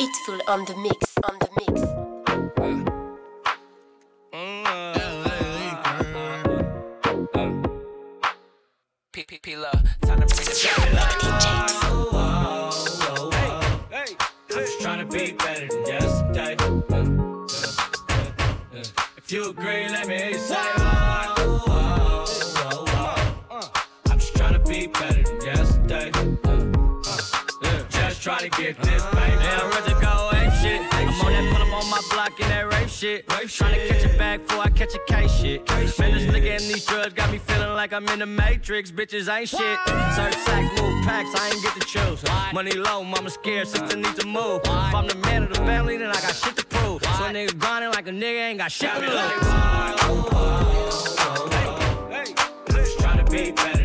Itful on the mix, on the mix. To get this, baby. Yeah, I'm ready to go ape shit. I'm on that pull up on my block in that rape shit. Trying to catch a bag before I catch a case shit. Man, this nigga and these drugs got me feeling like I'm in the Matrix. Bitches ain't shit. Search sack, move packs, I ain't get to choose. Money low, mama scared, sister need to move. If I'm the man of the family, then I got shit to prove. So a nigga grinding like a nigga ain't got shit to lose. Just trying to be better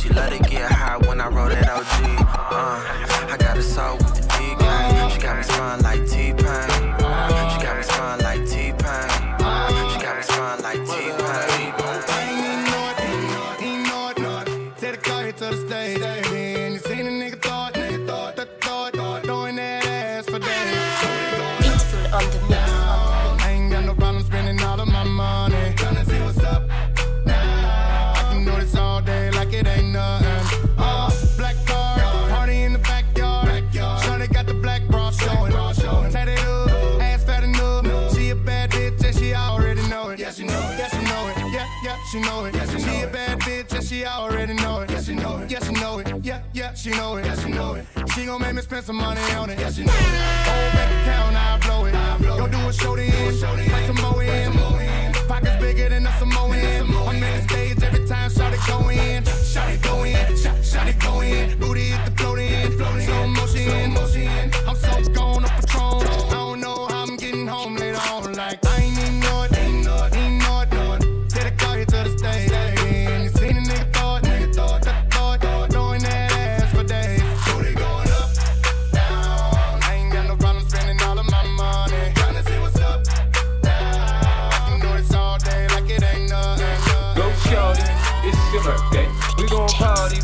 she let it get hot when I roll that OG. Uh, I got a soul with the D gang. She got me spun like T-Pain. She know it. she a bad bitch and she already know it. Yeah, she know it. Yeah, she know it. Yeah, yeah, she know it. Yeah, she know it. She gon' make me spend some money on it. Yeah, she know it. Old bank account, I blow it. Go do a show end. Like some more in. Pockets bigger than a Samoan. I'm in the stage every time shot it go in. Shot it go in. Shot, shot it go in. Booty hit the float in. Slow motion. I'm so gone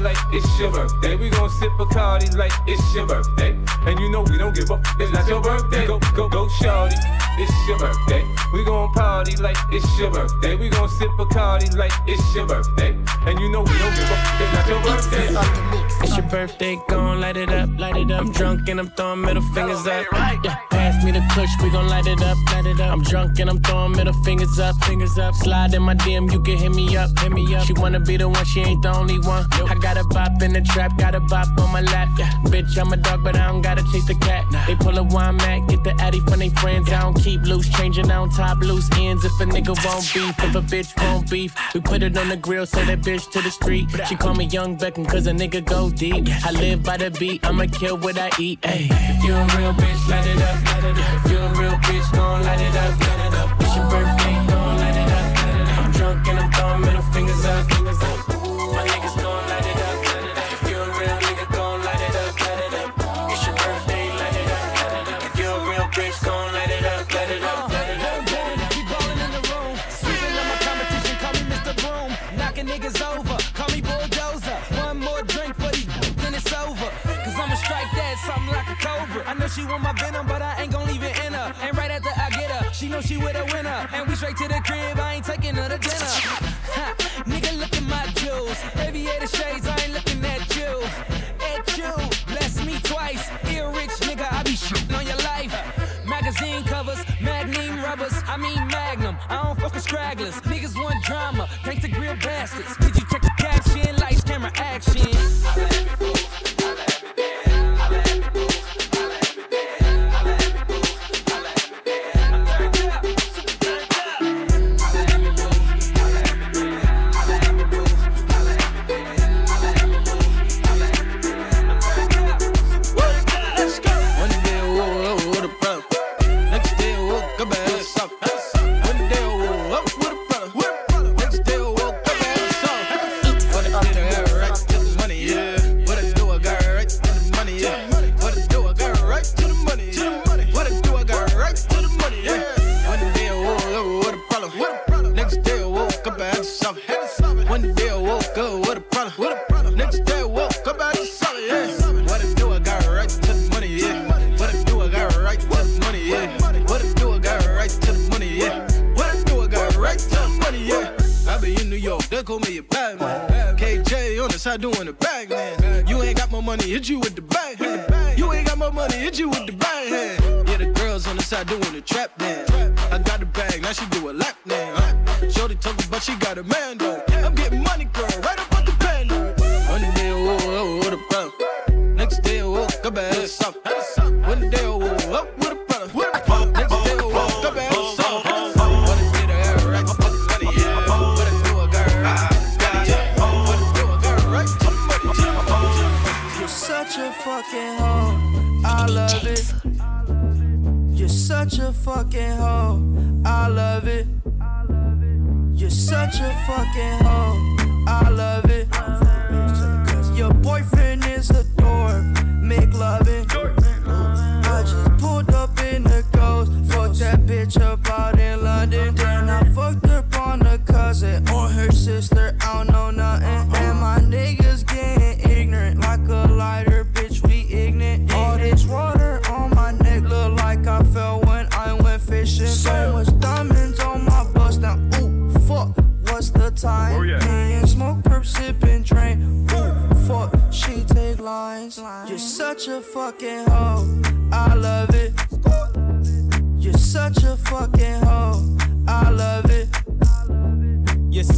like it's your birthday. We gon' sip Bacardi like it's your birthday. And you know we don't give up, it's not your birthday. Go, go, go shorty, it's your birthday. We gon' party like it's your birthday. We gon' sip Bacardi like it's your birthday. And you know we don't give up, it's not your birthday. Itful on the mix, It's your birthday, gon' light it up, light it up. I'm drunk and I'm throwing middle fingers up. Yeah, pass me the push, we gon' light it up, light it up. I'm drunk and I'm throwing middle fingers up, fingers up. Slide in my DM, you can hit me up, hit me up. She wanna be the one, she ain't the only one. I got a bop in the trap, got a bop on my lap. Yeah, bitch, I'm a dog, but I don't gotta chase the cat. They pull a wine mat, get the addy from they friends. I don't keep loose, changing on top loose ends. If a nigga won't beef, if a bitch won't beef, we put it on the grill, send that bitch to the street. She call me Young Beckham, cause a nigga go deep. I live by the beat, I'ma kill what I eat. Ayy, if you a real bitch, light it up. If you a real bitch, gon' light it up. It's your birthday, gon' light it up. I'm drunk and I'm throwing middle fingers up. She want my venom, but I ain't gon' leave it in her. And right after I get her, she know she with a winner. And we straight to the crib, I ain't taking her to dinner. Ha, nigga, look at my jewels. Aviator shades, I ain't looking at you. At you, bless me twice. Ear rich nigga, I be shitting on your life. Magazine covers, magnum rubbers, I mean magnum. I don't fuck with stragglers. Niggas want drama,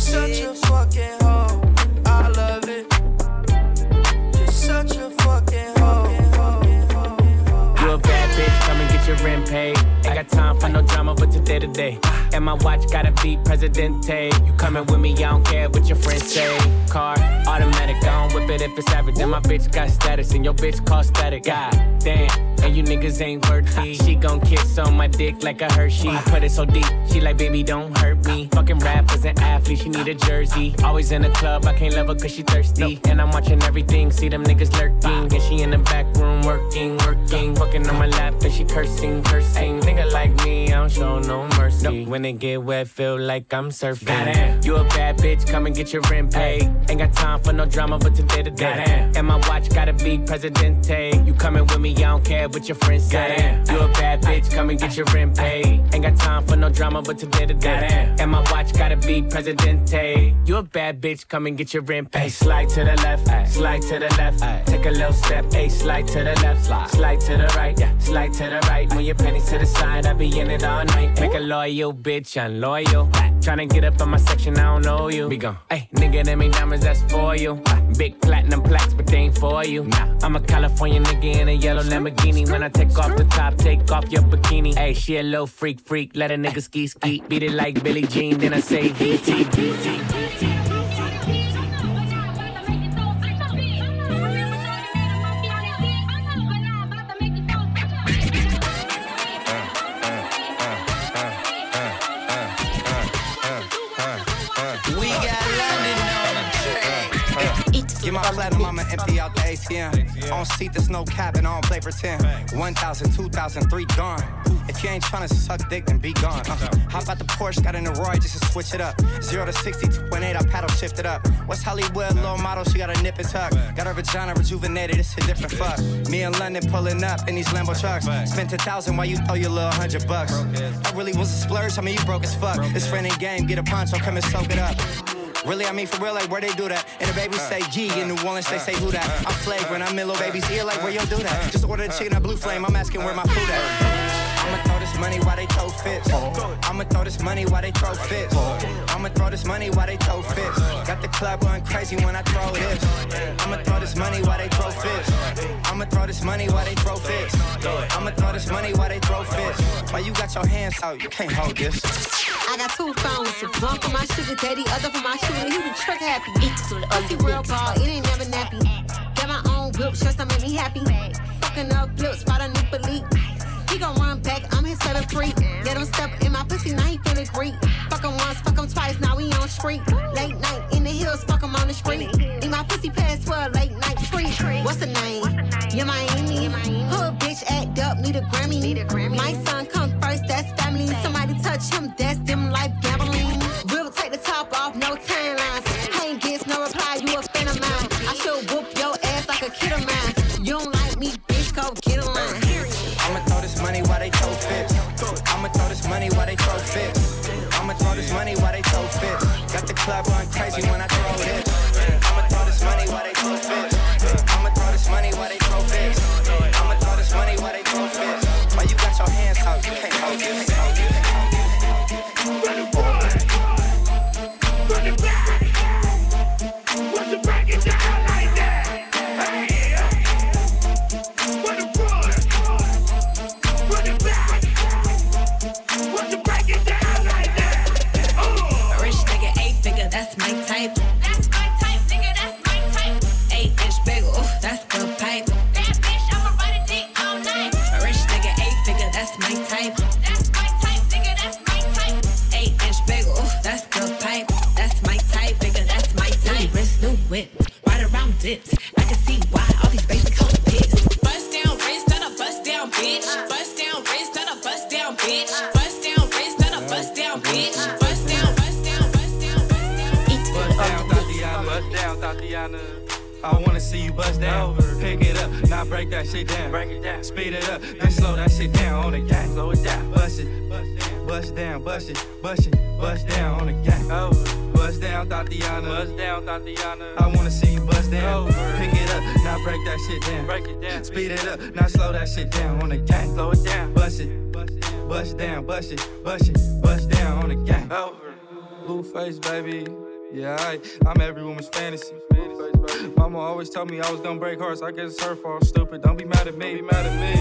Such a fucking hoe. I love it. You're such a fucking hoe. You a bad bitch, come and get your rent paid. Got time for no drama, but today to day. And my watch gotta be Presidente. You coming with me, I don't care what your friends say. Car, automatic, I don't whip it if it's average. And my bitch got status, and your bitch call static. God damn, and you niggas ain't worthy. She gon' kiss on my dick like a Hershey. I put it so deep, she like, baby, don't hurt me. Fucking rappers and athletes, she need a jersey. Always in the club, I can't love her cause she thirsty. And I'm watching everything, see them niggas lurking. And she in the back room working, working. Fucking on my lap, and she cursing, cursing. Nigga like me, I don't show no mercy. When it get wet, feel like I'm surfing. Goddamn. You a bad bitch, come and get your rent paid. Ain't got time for no drama, but today to day. And my watch gotta be Presidente. You coming with me, I don't care what your friends say. You a bad bitch, come and get your rent paid. Ain't got time for no drama, but today to day. And my watch gotta be Presidente. You a bad bitch, come and get your rent paid. Slide to the left, slide to the left. Take a little step, a slide to the left, slide to the right, slide to the right. Move your pennies to the side, I be in it all night. Make a loyal bitch, I'm loyal. Tryna get up on my section, I don't know you. We gon' hey, nigga, them ain't diamonds, that's for you. Big platinum plaques, but they ain't for you. Nah, I'm a California nigga in a yellow Lamborghini. When I take off the top, take off your bikini. Hey, she a little freak, freak, let a nigga ski, ski. Beat it like Billie Jean, then I say DT, Get my platinum, I'ma empty out the ATM. On seat, there's no cap, and I don't play pretend. 1,000, 2,000, 3 gone. If you ain't tryna suck dick, then be gone. Uh, hop out the Porsche, got in the just to switch it up. 0 to 60, 2.8, I paddle shift it up. West Hollywood, low model, she got a nip and tuck. Got her vagina rejuvenated, it's a different fuck. Me in London pulling up in these Lambo trucks. Spent a thousand while you throw your little hundred bucks. I really was a splurge, I mean, you broke as fuck. It's friend and game, get a poncho, come and soak it up. Really, I mean for real, like where they do that. And the babies say G, in New Orleans they say who that. I'm flagrant, I'm in little baby's ear, like where you do that. Just order the chicken at Blue Flame, I'm asking where my food at. Money while they throw fits. I'ma throw this money while they throw fits. I'ma throw this money while they throw fits. Got the club going crazy when I throw this. I'ma throw this money while they throw fits. I'ma throw this money while they throw fits. I'ma throw this money while they throw fits. Why you got your hands out? You can't hold this. I got two phones, one for my sugar daddy, other for my shooter. He be trick happy. Pussy real ball, it ain't never nappy. Got my own whip, just to make me happy. Fucking up flips, spot a new belief. He gon' run back, I'm his favorite freak. Let him step in my pussy, now he feeling great. Fuck him once, fuck him twice, now we on street. Late night in the hills, fuck him on the street. Need my pussy pass for a late night treat. What's the name? You're Miami. Hood bitch act up, need a Grammy. Need a Grammy. My son come first, that's family. Somebody touch him, that's them life gambling. We'll take the top off, no timelines. I ain't gets no reply, you a fan of mine. I should whoop your ass like a kid of mine. Club going crazy when I Yeah, I, I'm every woman's fantasy. Mama always told me I was gonna break hearts. I guess it's her fault. Stupid. Don't be mad at me. Be mad at me.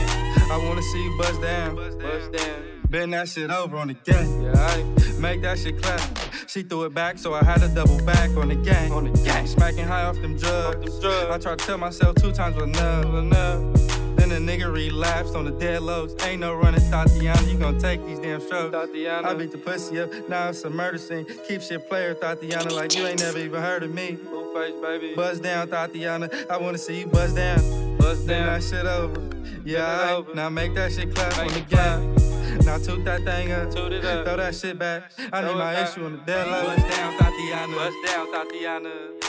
I wanna see you bust down. Bust down. Bend that shit over on the gang. Yeah, I make that shit clap. She threw it back, so I had to double back on the gang. On the gang. Smacking high off them drugs. I tried to tell myself two times was enough. enough. Then the nigga relapsed on the dead lows. Ain't no running, Tatiana. You gon' take these damn strokes. Tatiana. I beat the pussy up. Now it's a murder scene. Keep shit player, Tatiana, like you ain't never even heard of me. Face, baby. Buzz down, Tatiana. I wanna see you buzz down. Buzz down. that shit over. Yeah, alright. Now make that shit clap on the gang. Now toot that thing up. Toot it up. Throw that shit back. I need my issue on the dead low. Buzz down, Tatiana. Buzz down, Tatiana.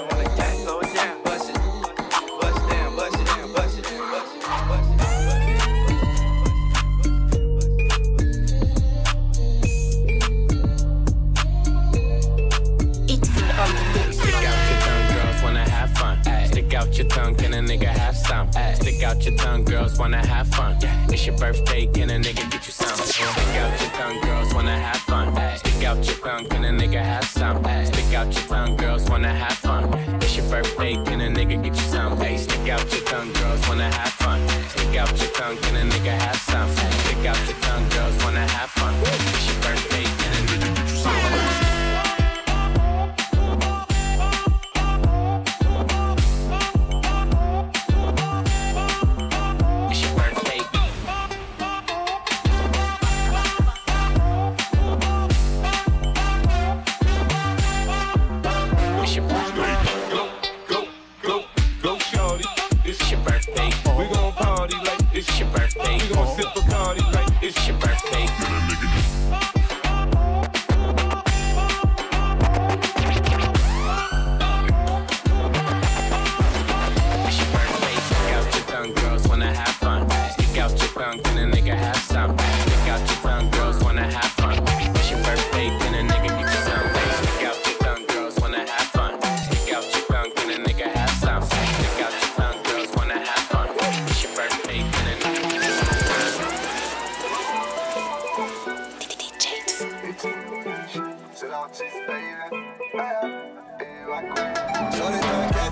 nigga have some? Stick out your tongue, girls wanna have fun. It's your birthday, can a nigga get you some? Stick out your tongue, girls wanna have fun. Stick out your tongue, can a nigga have some? Stick out your tongue, girls wanna have fun. It's your birthday, can a nigga get you some? Hey, stick out your tongue, girls wanna have fun. Stick out your tongue, can a nigga have some? Stick out your tongue, girls wanna have fun. It's your birthday,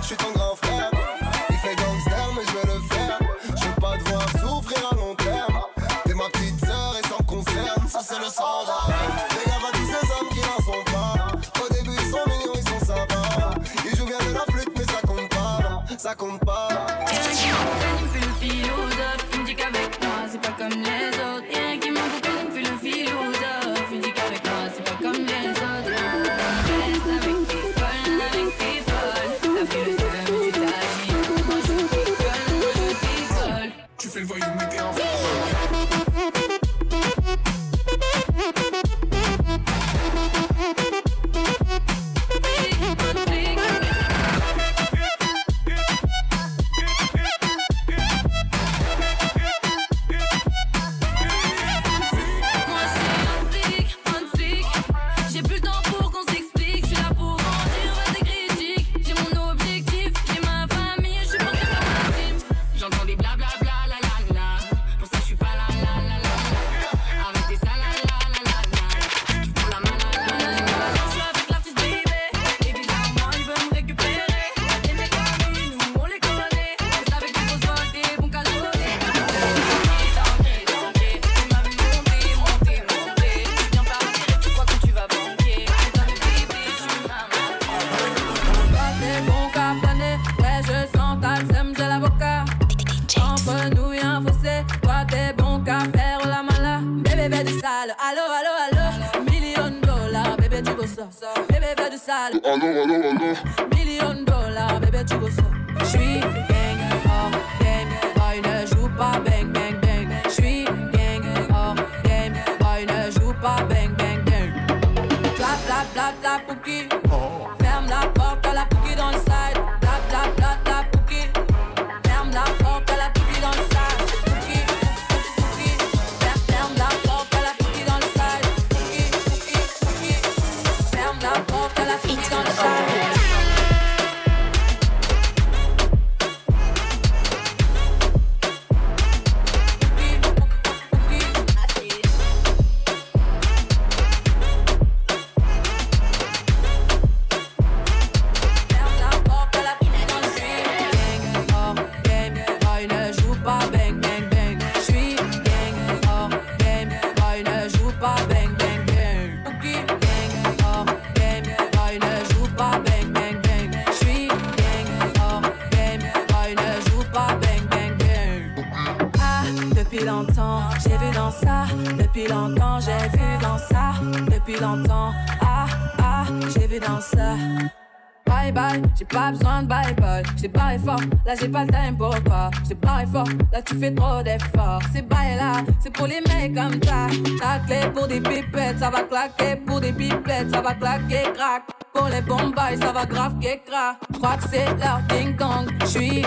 suis ton pas besoin de bye bye. J't'ai parlé fort, là j'ai pas le time pour toi. J't'ai parlé fort, là tu fais trop d'efforts. C'est bail là, c'est pour les mecs comme ça. Ta clé pour des pipettes, ça va claquer pour des pipettes, ça va claquer crack. Pour les bombes, ça va grave que crack. J'crois que c'est leur ding dong, j'suis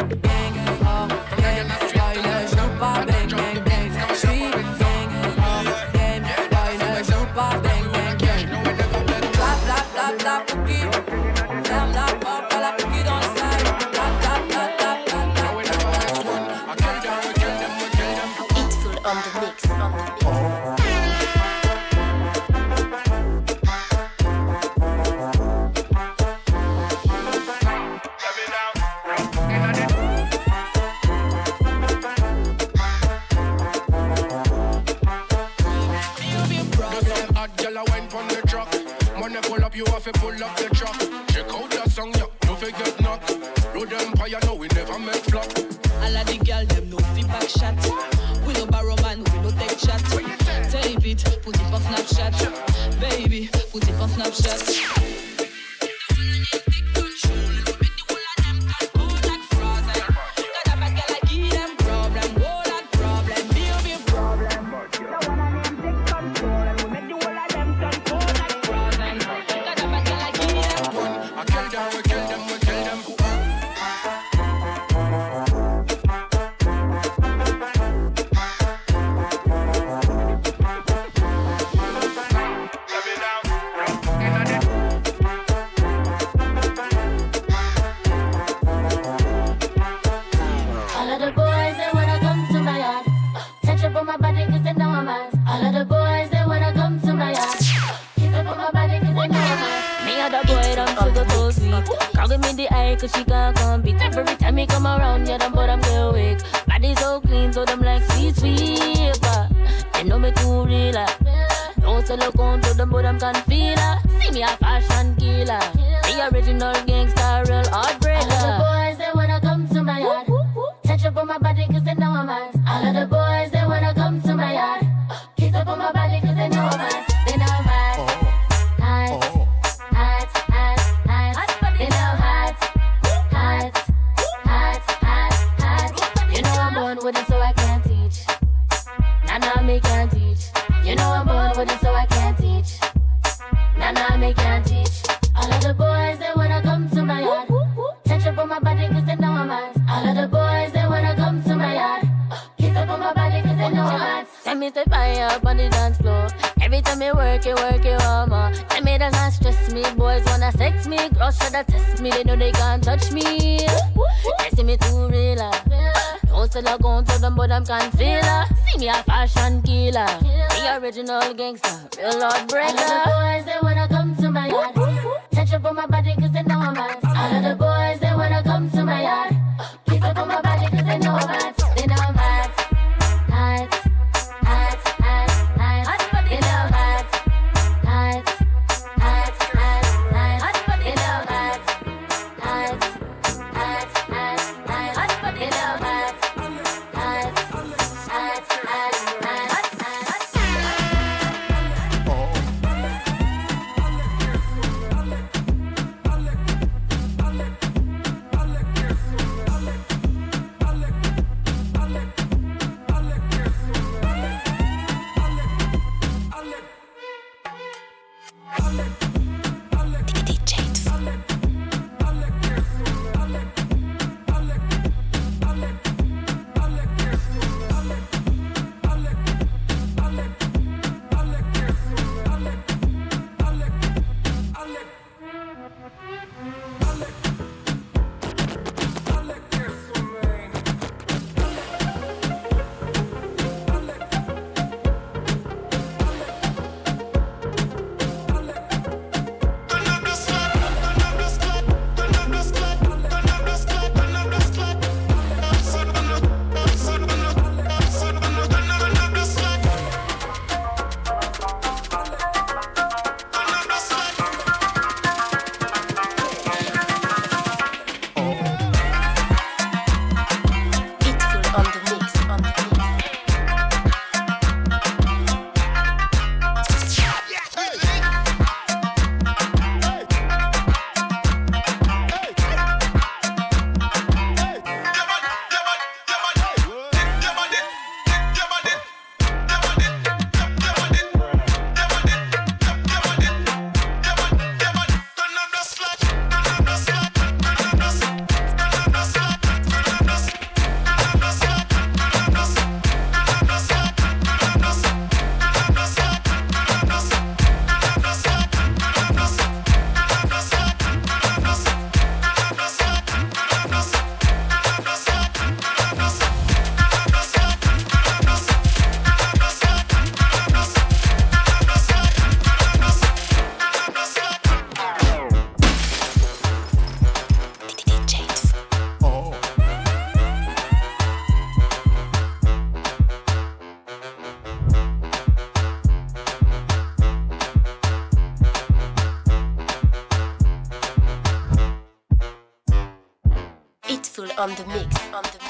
on the mix. On the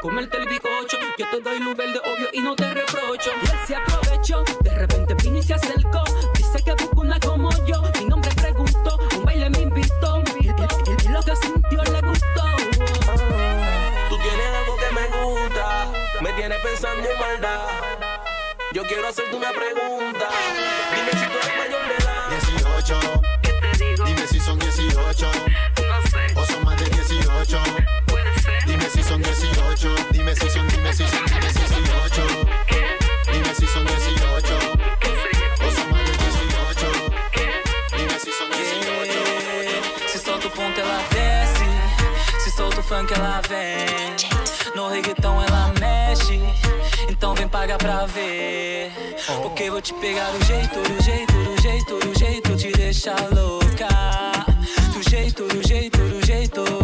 come el que ela vem. No reggaeton ela mexe, então vem pagar pra ver. Porque vou te pegar do jeito, do jeito, do jeito, do jeito, te deixar louca. Do jeito, do jeito, do jeito.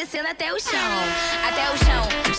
descendo até o chão. Até o chão.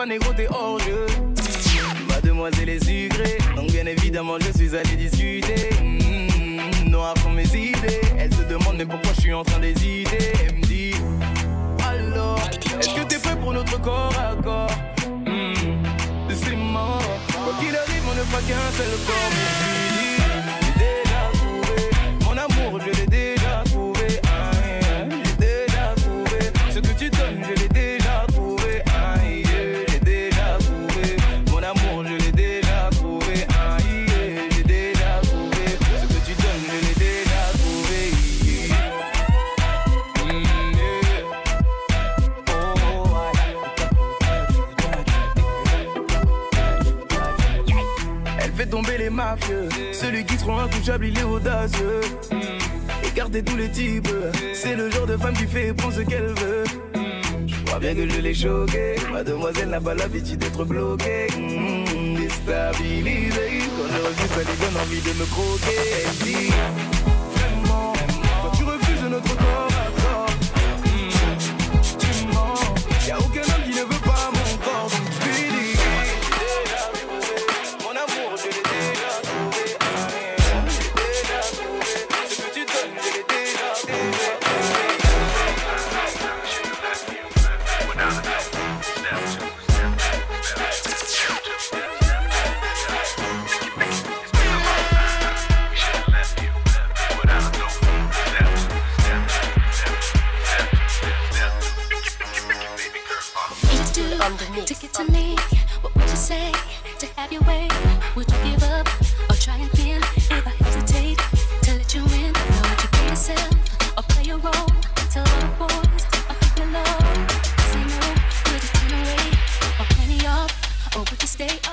pas négro, t'es hors jeu. Mademoiselle est sucrée, donc bien évidemment, je suis allé discuter. Hmm, noir sont mes idées. Elle se demande, mais pourquoi je suis en train d'hésiter? Elle me dit, alors, est-ce que t'es prêt pour notre corps à corps? Hmm, c'est mort. Quoi qu'il arrive, on ne fera qu'un seul corps. c'est tous les types. C'est le genre de femme qui fait prendre ce qu'elle veut. Je crois bien que je l'ai choqué. Mademoiselle n'a pas l'habitude d'être bloquée. Mmh, déstabilisée. Quand je refuse, elle donne envie de me croquer. Elle dit. stay up.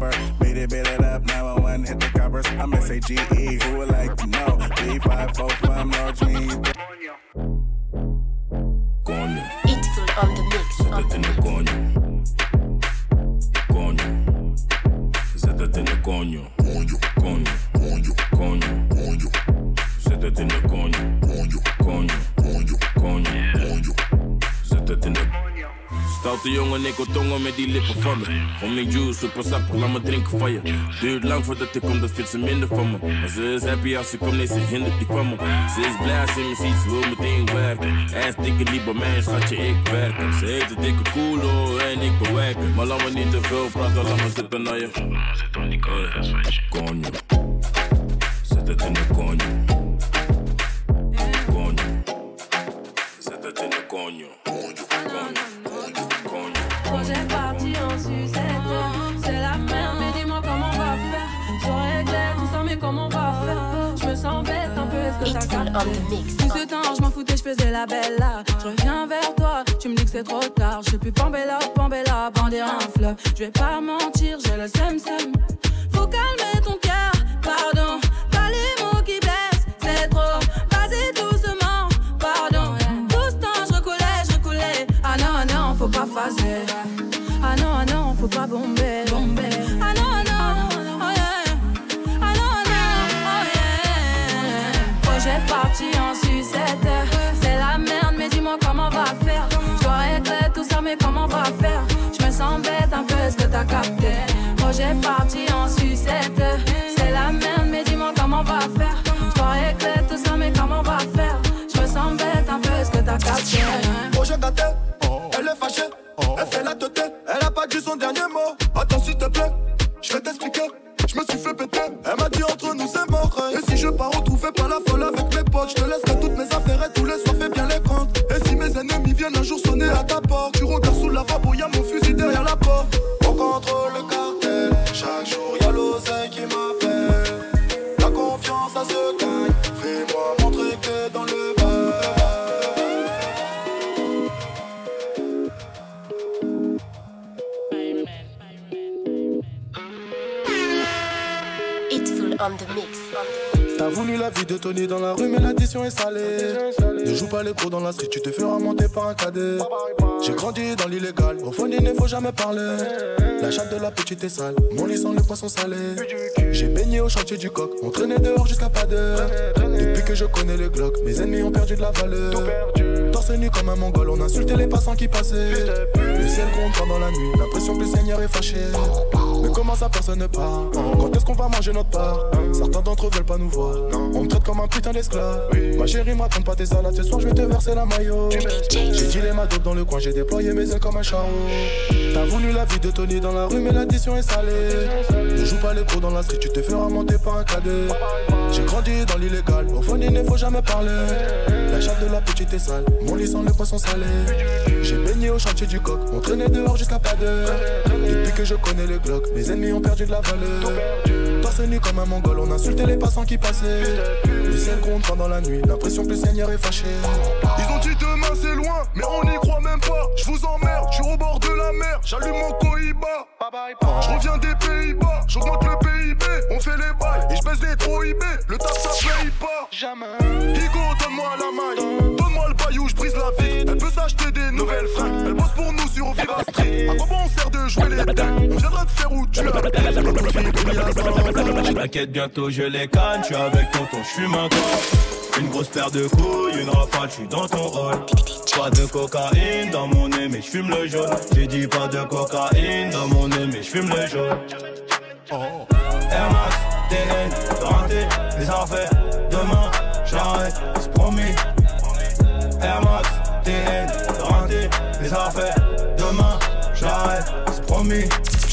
Give. Beat it, beat it up, now I one hit the coppers. I'm S-A-G-E, who would like to know? B545, large me. Stoute jongen, ik tongen met die lippen van me. Om mijn juice, super sap, laat me drinken van je. Duurt lang voordat ik kom, dat vindt ze minder van me. Maar ze is happy als ze komt, nee, ze hindert die van me. Ze is blij als ze me ziet, ze wil meteen werken. Hij dikke niet bij mij, schatje, ik werk. Ze heeft een dikke koelo en ik bewerken. Maar laat me niet te veel praten, laat me zitten naar je. Die Coño. Zet het in de coño. Tout ce temps, je m'en foutais, je faisais la belle là. Je reviens vers toi, tu me dis que c'est trop tard. Je suis plus Pambella, Pambella, bandir un flop. Je vais pas mentir, j'ai le seum. Faut calmer ton cœur, Projet parti en sucette. C'est la merde, mais dis-moi comment on va faire. Dois régler tout ça, mais comment on va faire? Je me sens bête un peu, est-ce que t'as capté? Projet gâté, elle est fâchée, elle fait la tête, elle a pas dit son dernier mot. Attends s'il te plaît, je vais t'expliquer. Je me suis fait péter, elle m'a dit entre nous c'est mort. Et si je pars retrouver pas la folle avec mes potes, je te laisserai toutes mes affaires et tous les soirs fais bien les comptes. Et si mes ennemis viennent un jour sonner à ta porte, de Tony dans la rue, mais l'addition est salée. Ne joue pas les gros dans la street, tu te feras monter par un cadet. J'ai grandi dans l'illégal, au fond il ne faut jamais parler. La chatte de la petite est sale, mon lit le poisson salé. J'ai baigné au chantier du coq, on traînait dehors jusqu'à pas d'heure. Depuis que je connais les glocks, mes ennemis ont perdu de la valeur. Torse nu comme un mongol, on insultait les passants qui passaient. Le ciel gronde pendant la nuit, l'impression que le Seigneur est fâché. Mais comment ça personne ne parle Quand est-ce qu'on va manger notre part Certains d'entre eux veulent pas nous voir. On me traite comme un putain d'esclave. Ma chérie, me raconte pas tes salades, ce soir je vais te verser la maillot. J'ai dilé ma dope dans le coin, j'ai déployé mes ailes comme un charreau. T'as voulu la vie de Tony dans la rue, mais l'addition est salée. Ne joue pas les gros dans la street, tu te feras monter par un cadet. J'ai grandi dans l'illégal, au fond il ne faut jamais parler. De la petite est sale, mon lit le poisson salé. J'ai baigné au chantier du coq, on traînait dehors jusqu'à pas d'heure. Depuis que je connais les glocks, mes ennemis ont perdu de la valeur. Torse nu comme un mongol, on insultait les passants qui passaient. Le ciel gronde pendant la nuit, l'impression que le Seigneur est fâché. Ils ont dit demain c'est loin, mais on n'y croit même pas. Je vous emmerde, je suis au bord de la mer, j'allume mon Cohiba. Je reviens des Pays-Bas, j'augmente le PIB, on fait les bails et je baisse les trop IB. Le taf ça paye pas. Jamais. Higo, donne-moi la maille, donne-moi le baillou, je brise la vie. Elle peut s'acheter des nouvelles fringues, elle bosse pour nous sur Viva Street. À quoi bon on sert de jouer les dingues? On viendra te faire où tu as T'inquiète, bientôt je les canne, suis avec tonton, je fume encore. Une grosse paire de couilles, une rafale, je suis dans ton rôle. Pas de cocaïne dans mon nez, mais je fume le jaune. J'ai dit pas de cocaïne dans mon nez, mais je fume le jaune. Air Max, TN, renté, les affaires. Demain, j'arrête, c'est promis. Air Max, TN, renté, les affaires. Demain, j'arrête, c'est promis.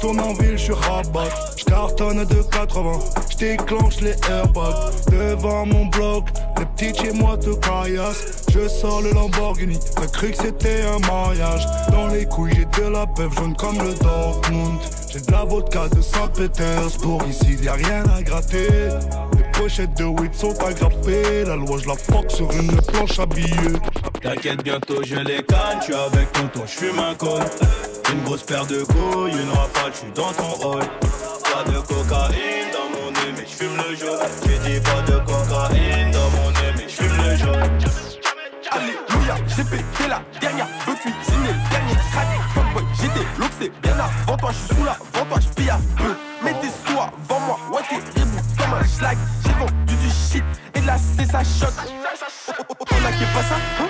Je tourne en ville, je suis rabat. Je cartonne de 80 Je déclenche les airbags. Devant mon bloc Les petits chez moi te caillassent. Je sors le Lamborghini. T'as cru que c'était un mariage. Dans les couilles j'ai de la pève jaune comme le Dortmund. J'ai de la vodka de Saint-Pétersbourg. Ici y a rien à gratter. Les pochettes de weed sont agrafées La loi je la fuck sur une planche à T'inquiète, bientôt je les canne, suis avec tonton, je fume un col. Une grosse paire de couilles, une rafale, je suis dans ton rôle. Pas de cocaïne dans mon nez, mais je fume le jaune. J'ai dit pas de cocaïne dans mon nez, mais je fume le jaune. Alléluia, j'ai pété la dernière, veux cuisiner le dernier crack. Fuckboy, j'étais l'autre, c'est bien avant toi, je suis sous la, avant toi, je pille à peu. Mets tes sous avant moi, ouais, t'es rebou comme un schlag. J'ai vendu du shit et de la C, ça choque. On a qui pas ça, hein?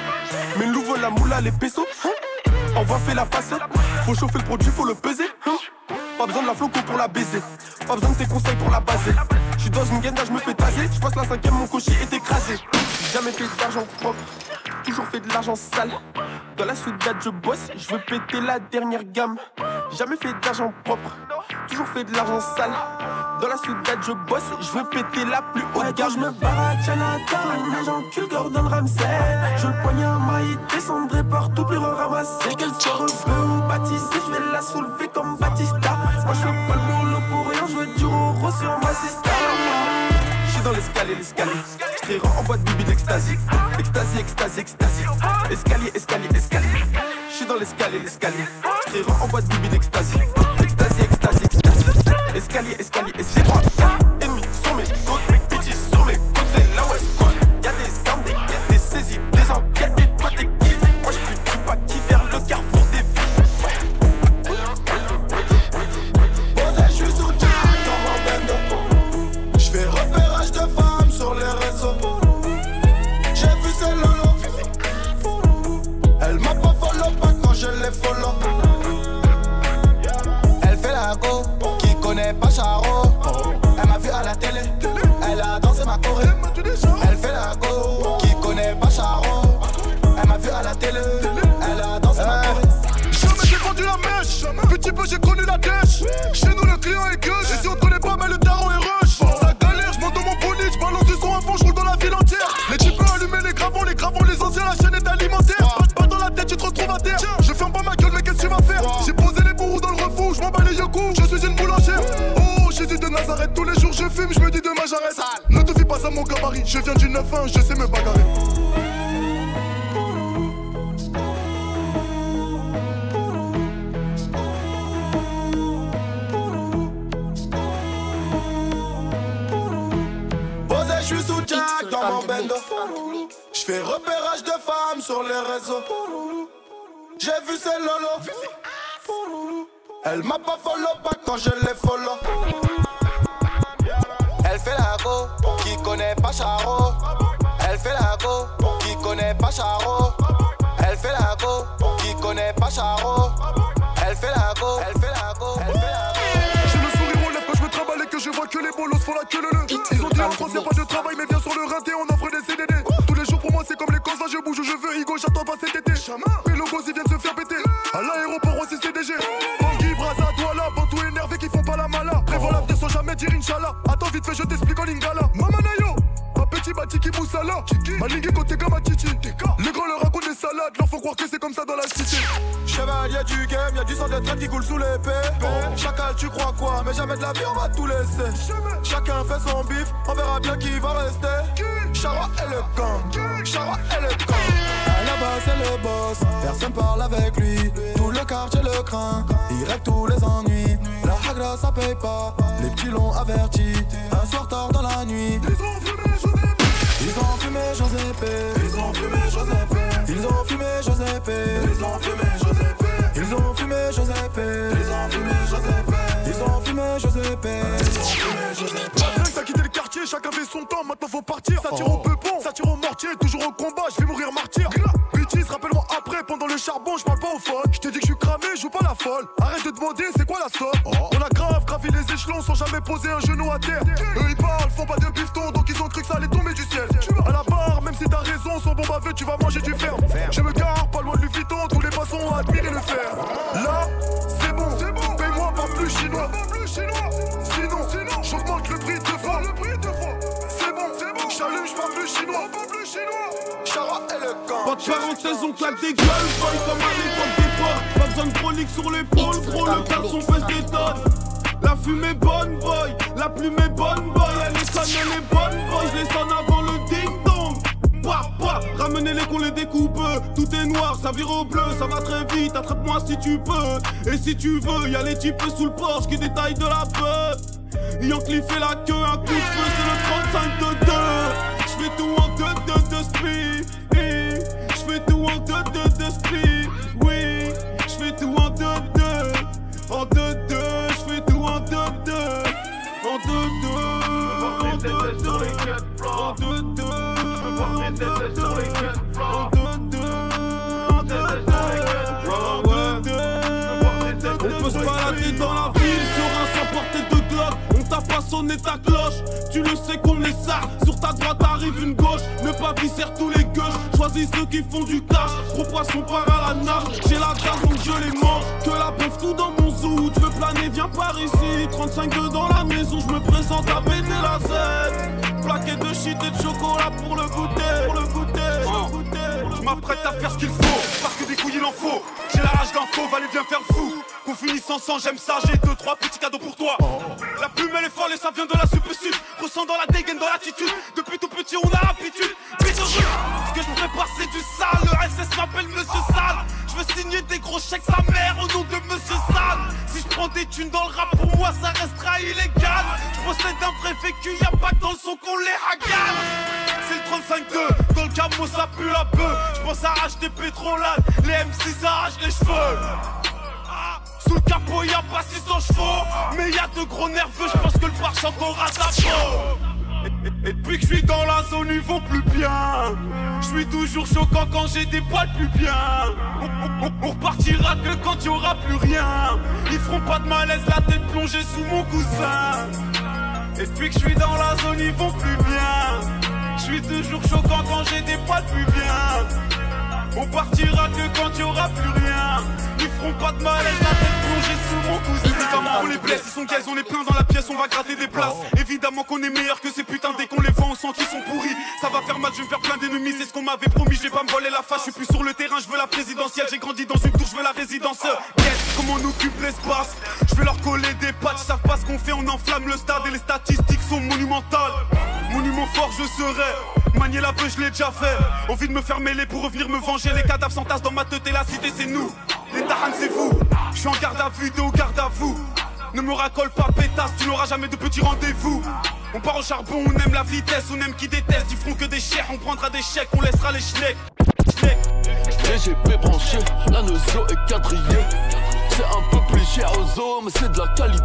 Mais l'ouvre la moula, les pesos, hein? On va faire la face, faut chauffer le produit, faut le peser? Pas besoin de la floco pour la baiser, pas besoin de tes conseils pour la baser. J'suis dans une guenda, je me fais taser, j'passe la cinquième, mon cocher est écrasé. J'ai jamais fait d'argent propre, toujours fait de l'argent sale. Dans la soudade, je bosse, je veux péter la dernière gamme. Jamais fait d'argent propre, toujours fait de l'argent sale. Dans la soudade, je bosse, je veux péter la plus haute gamme. je me barre à Chinatown, les gens cul Gordon Ramsay. Je le poignard maille, descendrai partout, plus ramasser. Qu'elle soit rebeu ou baptisée, je vais la soulever comme Batista. Moi, je fais pas le boulot pour rien, je veux du roro sur ma sister. J'suis dans l'escalier, l'escalier. J'tire en boîte bibi d'extasie. Extasie, extasie, extasie. Escalier, escalier, escalier. J'suis dans l'escalier, l'escalier. J'tire en boîte bibi d'extasie. Extasie, extasie, extasie. Escalier, escalier, escalier. quartier le craint, il règle tous les ennuis. La hagra ça paye pas, les petits l'ont averti. Un soir tard dans la nuit, ils ont fumé Joseph. Ils ont fumé Joseph. Ils ont fumé Joseph. Ils ont fumé Joseph. Ils ont fumé Joseph. Ils ont fumé Joseph. Ils ont fumé Joseph. Ils ont fumé La ça a quitté le quartier, chacun fait son temps, maintenant faut partir. Ça tire au peupon, ça tire au mortier, toujours au combat, je vais mourir martyr. Bêtise, rappelle-moi après, pendant le charbon, je parle pas au fun. Je te dis que joue pas la folle. Arrête de demander, c'est quoi la somme? On a grave gravi les échelons sans jamais poser un genou à terre. Eux ils parlent, font pas de bifton, donc ils ont cru que ça allait tomber du ciel. À la barre, même si t'as raison, son bon baveux, tu vas manger du ferme. Je me gare, pas loin de Vuitton, tous les passants ont admiré le fer. Là, c'est bon, c'est bon. paye-moi pas plus chinois. Sinon, sinon, J'allume, j'parle plus chinois. Pas plus chinois. Chara et le gang. Pas de parenthèse, on claque des gueules, boy, comme à l'époque des potes. Pas besoin de chronique sur l'épaule, gros, le garçon pèse des tonnes. La fumée est bonne, boy, la plume est bonne, boy. Elle est sonne, elle est bonne, boy. Je les sonne avant le ding-dong. Bah, bah, ramenez-les qu'on les découpe. Tout est noir, ça vire au bleu, ça va très vite. Attrape-moi si tu peux. Et si tu veux, y'a les types sous le porche qui détaillent de la peur. Yankee fait la queue, un coup de feu, c'est le 35 de 2 fais tout. Je fais tout en deux, deux. Oui, je fais tout en deux, deux. En deux, deux, je fais tout en deux, deux. En deux, deux. En deux, deux. En deux, deux. On t'a cloche, tu le sais qu'on est ça. Sur ta droite arrive une gauche, ne pas visser tous les gauches. Choisis ceux qui font du cash, gros poisson part à la nage. J'ai la garde donc je les mange. Que la bouffe tout dans mon zoo, tu veux planer, viens par ici. 35 2 dans la maison, je me présente à péter la. Plaqué de shit et de chocolat pour le goûter. Je m'apprête à faire ce qu'il faut, parce que des couilles il en faut. J'ai la rage d'un faux, allez viens faire fou. Qu'on finisse ensemble, j'aime ça, j'ai deux, trois petits cadeaux pour toi. La plume elle est folle et ça vient de la super sud. Ressens dans la dégaine, dans l'attitude. Depuis tout petit, on a l'habitude. Ce que je prépare c'est du sale. Le SS m'appelle Monsieur Sale. Je veux signer des gros chèques sa mère au nom de Monsieur Sale. Si je prends des thunes dans le rap, pour moi ça restera illégal. Je possède un vrai vécu, y'a pas que dans le son qu'on les hagale. C'est le 35-2, dans le camo ça pue la bœuf. Je pense à acheter pétrolade, les M6 arrachent les cheveux. Sous le capot y'a pas 600 chevaux Mais y'a de gros nerveux, je pense que le pare encore à ta peau et, depuis que je suis dans la zone, ils vont plus bien. Je suis toujours choquant quand j'ai des poils plus bien. On, repartira que quand y aura plus rien. Ils feront pas de malaise, la tête plongée sous mon coussin. Et depuis que je suis dans la zone, ils vont plus bien. Je suis toujours choquant quand j'ai des poils plus bien. On partira que quand il y aura plus rien. Ils feront pas de malaise, la tête plongée sous mon cousin. Évidemment, on les blesse, ils sont gays, on est plein dans la pièce, on va gratter des places. Évidemment qu'on est meilleur que ces putains, dès qu'on les voit, on sent qu'ils sont pourris. Ça va faire mal, je vais me faire plein d'ennemis, c'est ce qu'on m'avait promis, je vais pas me voler la face. Je suis plus sur le terrain, je veux la présidentielle. J'ai grandi dans une tour, je veux la résidence. Yes, comment on occupe l'espace? Je vais leur coller des patchs, ils savent pas ce qu'on fait, on enflamme le stade et les statistiques sont monumentales. Monument fort, je serai. Manier la bœuf, je l'ai déjà fait. Envie de me faire mêler pour revenir me venger. Les cadavres s'entassent dans ma tête et la cité, c'est nous. Les tarans, c'est vous. Je suis en garde à vue, t'es au garde à vous. Ne me racole pas, pétasse, tu n'auras jamais de petits rendez-vous. On part au charbon, on aime la vitesse, on aime qui déteste. Ils feront que des chèques, on prendra des chèques, on laissera les schnecks. Schneck. DGP branché, la Neuzo est quadrillée. C'est un peu plus cher aux zoo, mais c'est de la qualité.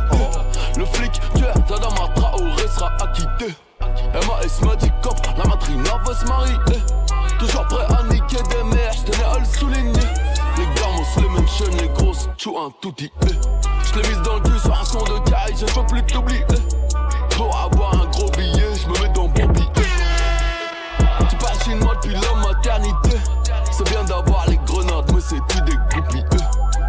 Le flic, tueur d'Adama Traoré sera acquitté. MAS m'a dit cop, la matrina va se marier. Toujours prêt à niquer des mères, j'tenais à le souligner. Les gamos, les mentions, les grosses, tchou un tout dit. J'l'ai mise dans le cul sur un son de caille, je peux plus t'oublier. Pour avoir un gros billet, j'me mets dans mon billet. Tu parles chinois depuis la maternité. C'est bien d'avoir les grenades, mais c'est tout des goupilles.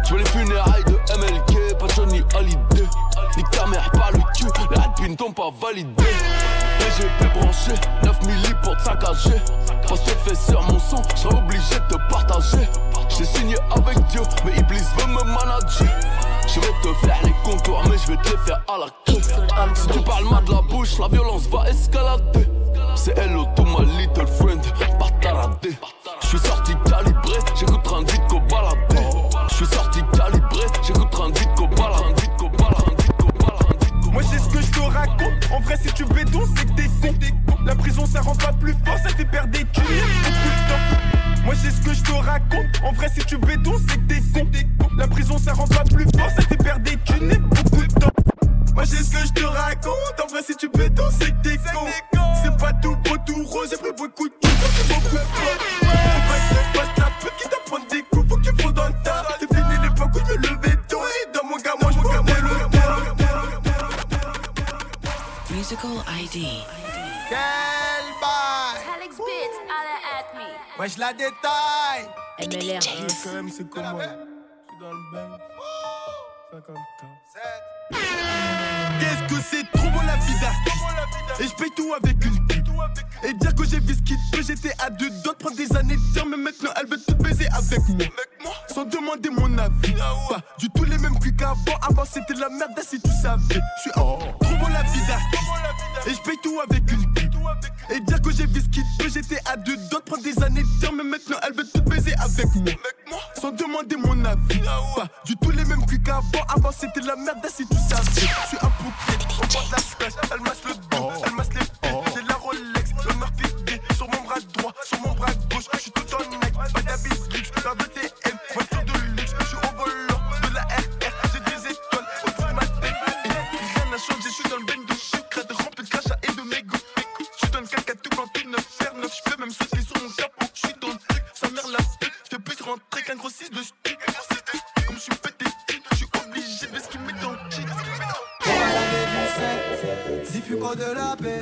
Je veux les funérailles de MLK, pas Johnny Hallyday. Ni ta mère par le cul, les rapines t'ont pas validé saccager 9 pour te saccager Parce que fait sur mon son, je obligé de te partager J'ai signé avec Dieu, mais Iblis veut me manager je vais te faire les contours, mais je vais te les faire à la queue. Si tu parles mal de la bouche, la violence va escalader. C'est hello to my little friend, bataradé. Je suis sorti calibré, j'écoute 38 qu'au baladé. Je suis sorti calibré, j'écoute 38 moi j'ai ce que je te raconte. En vrai, si tu béton, c'est que t'es con. La prison ça rend pas plus fort, ça fait perdre des temps. Moi j'ai ce que je te raconte. En vrai, si tu béton, c'est que t'es con. La prison ça rend pas plus fort, ça fait perdre des thunes. Beaucoup de temps. Moi j'ai ce que je te raconte. En vrai, si tu béton, c'est que t'es con. C'est pas tout beau, tout rose. J'ai pris beaucoup de coups, beaucoup de me. Wesh la détail MLR. quand même, c'est comment Je suis dans le bain. 50 Qu'est-ce que c'est? Trop beau la vie d'artiste Et je paye tout avec une Et dire que j'ai vu ce qu'il J'étais à deux de prendre des années de Mais maintenant elle veut tout baiser avec moi. Sans demander mon avis. Pas du tout les mêmes culs qu'avant. Avant c'était la merde si tu savais. Je suis un trop la vie d'artiste. Et je paye tout avec une pute Et dire que j'ai vu ce qu'il J'étais à deux de prendre des années de Mais maintenant elle veut tout baiser avec moi. Sans demander mon avis. Pas du tout les mêmes culs qu'avant. Avant c'était la merde si tu savais. Je suis un fraîche Elle masse le dos, elle masse les pieds Sur mon bras droit, sur mon bras gauche. Je suis tout en neck, pas d'habits luxe La VTM, voiture de luxe. Je suis au volant de la RR J'ai des étoiles au-dessus de ma tête. Rien n'a changé, je suis dans le bain de sucre De rempli de crachat et de mégots Je le caca tout planté, neuf faire neuf. Je peux même sauter sur mon capot Je suis dans le truc, sa mère la pute Je rentrer qu'un gros 6 de stick Zifuko de la paix,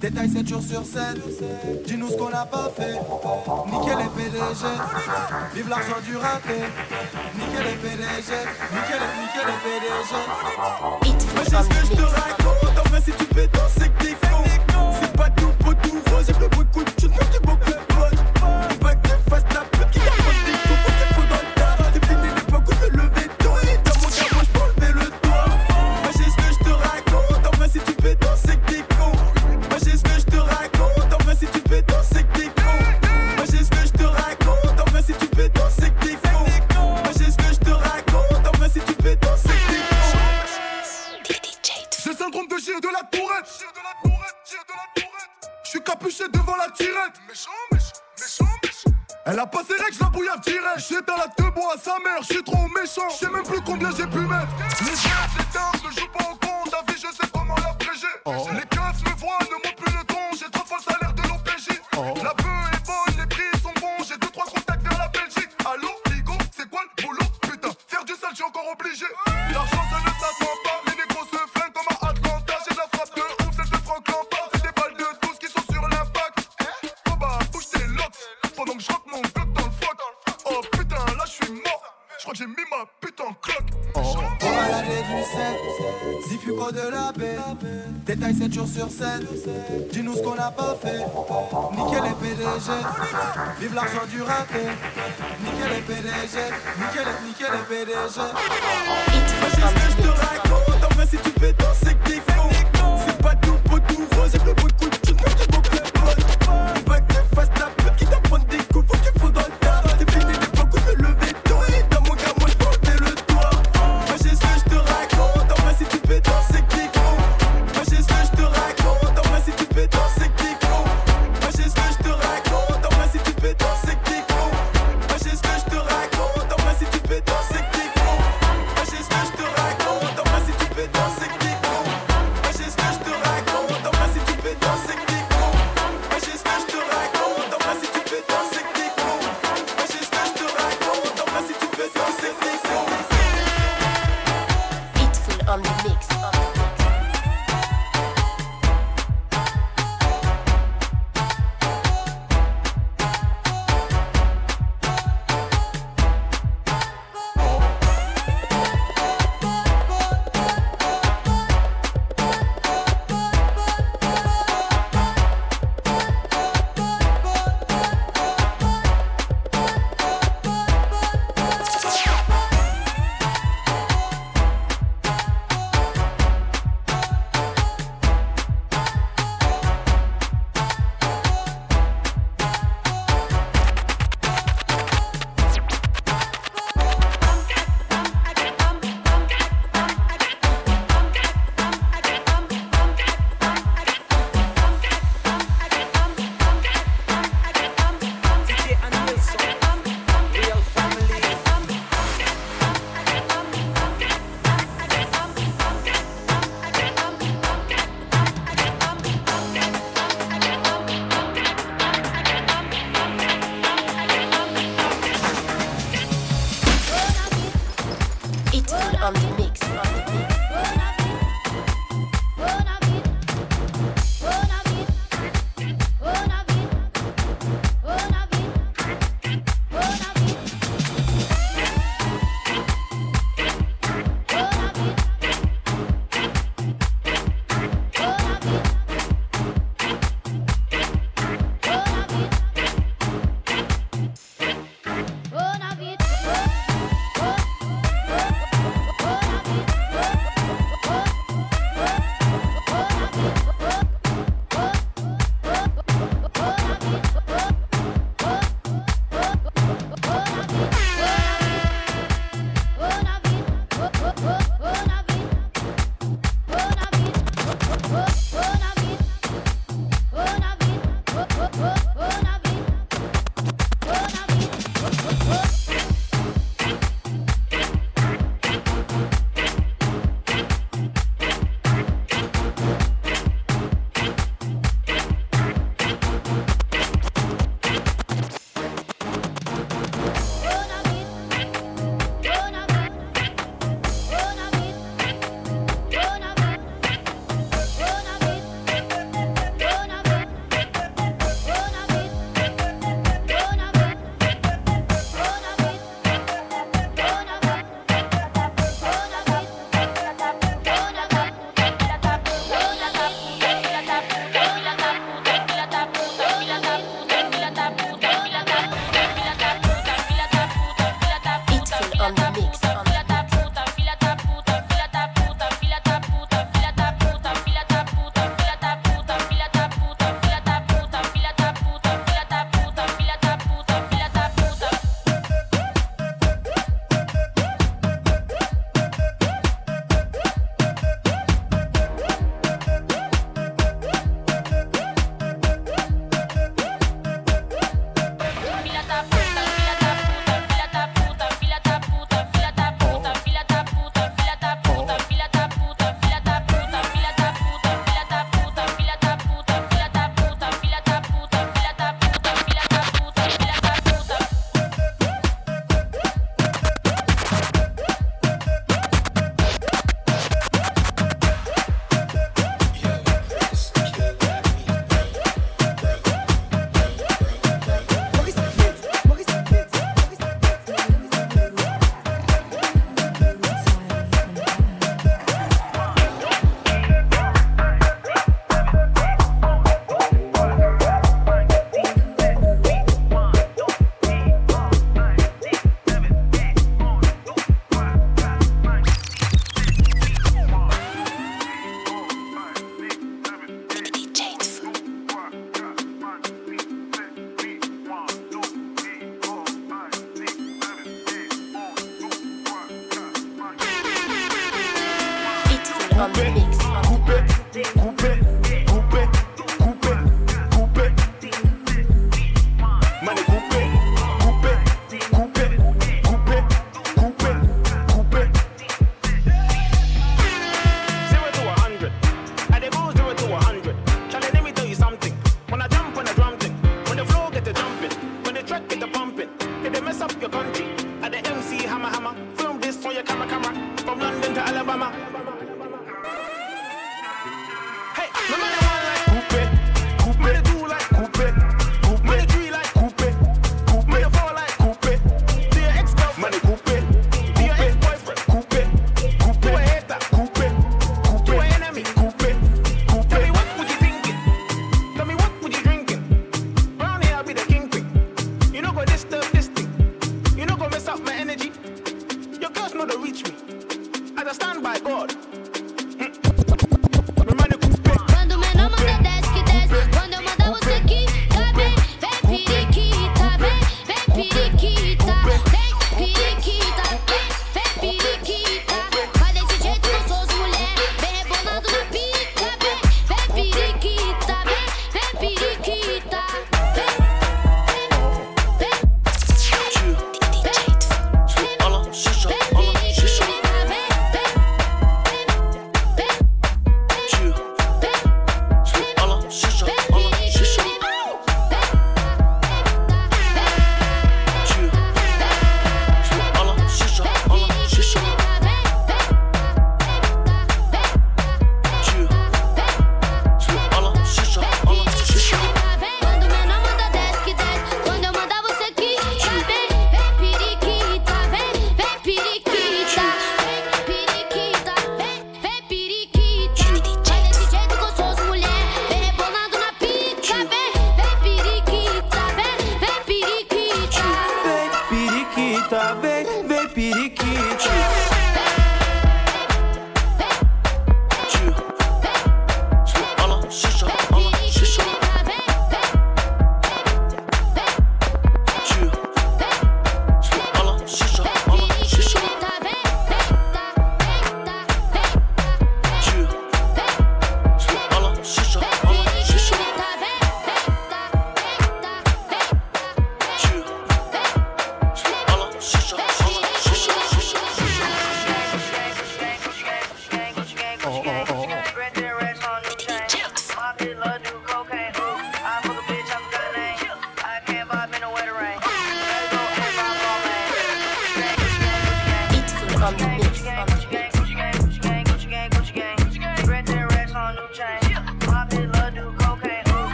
détail 7 jours sur 7. Dis-nous ce qu'on n'a pas fait. Niquer les PDG, vive l'argent du raté. Niquer les PDG, niquer les, niquer les PDG. Ce que je te raconte, en vrai si tu c'est pas tout beau tout rose, j'ai beaucoup de choses,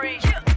Murray.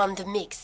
On the mix.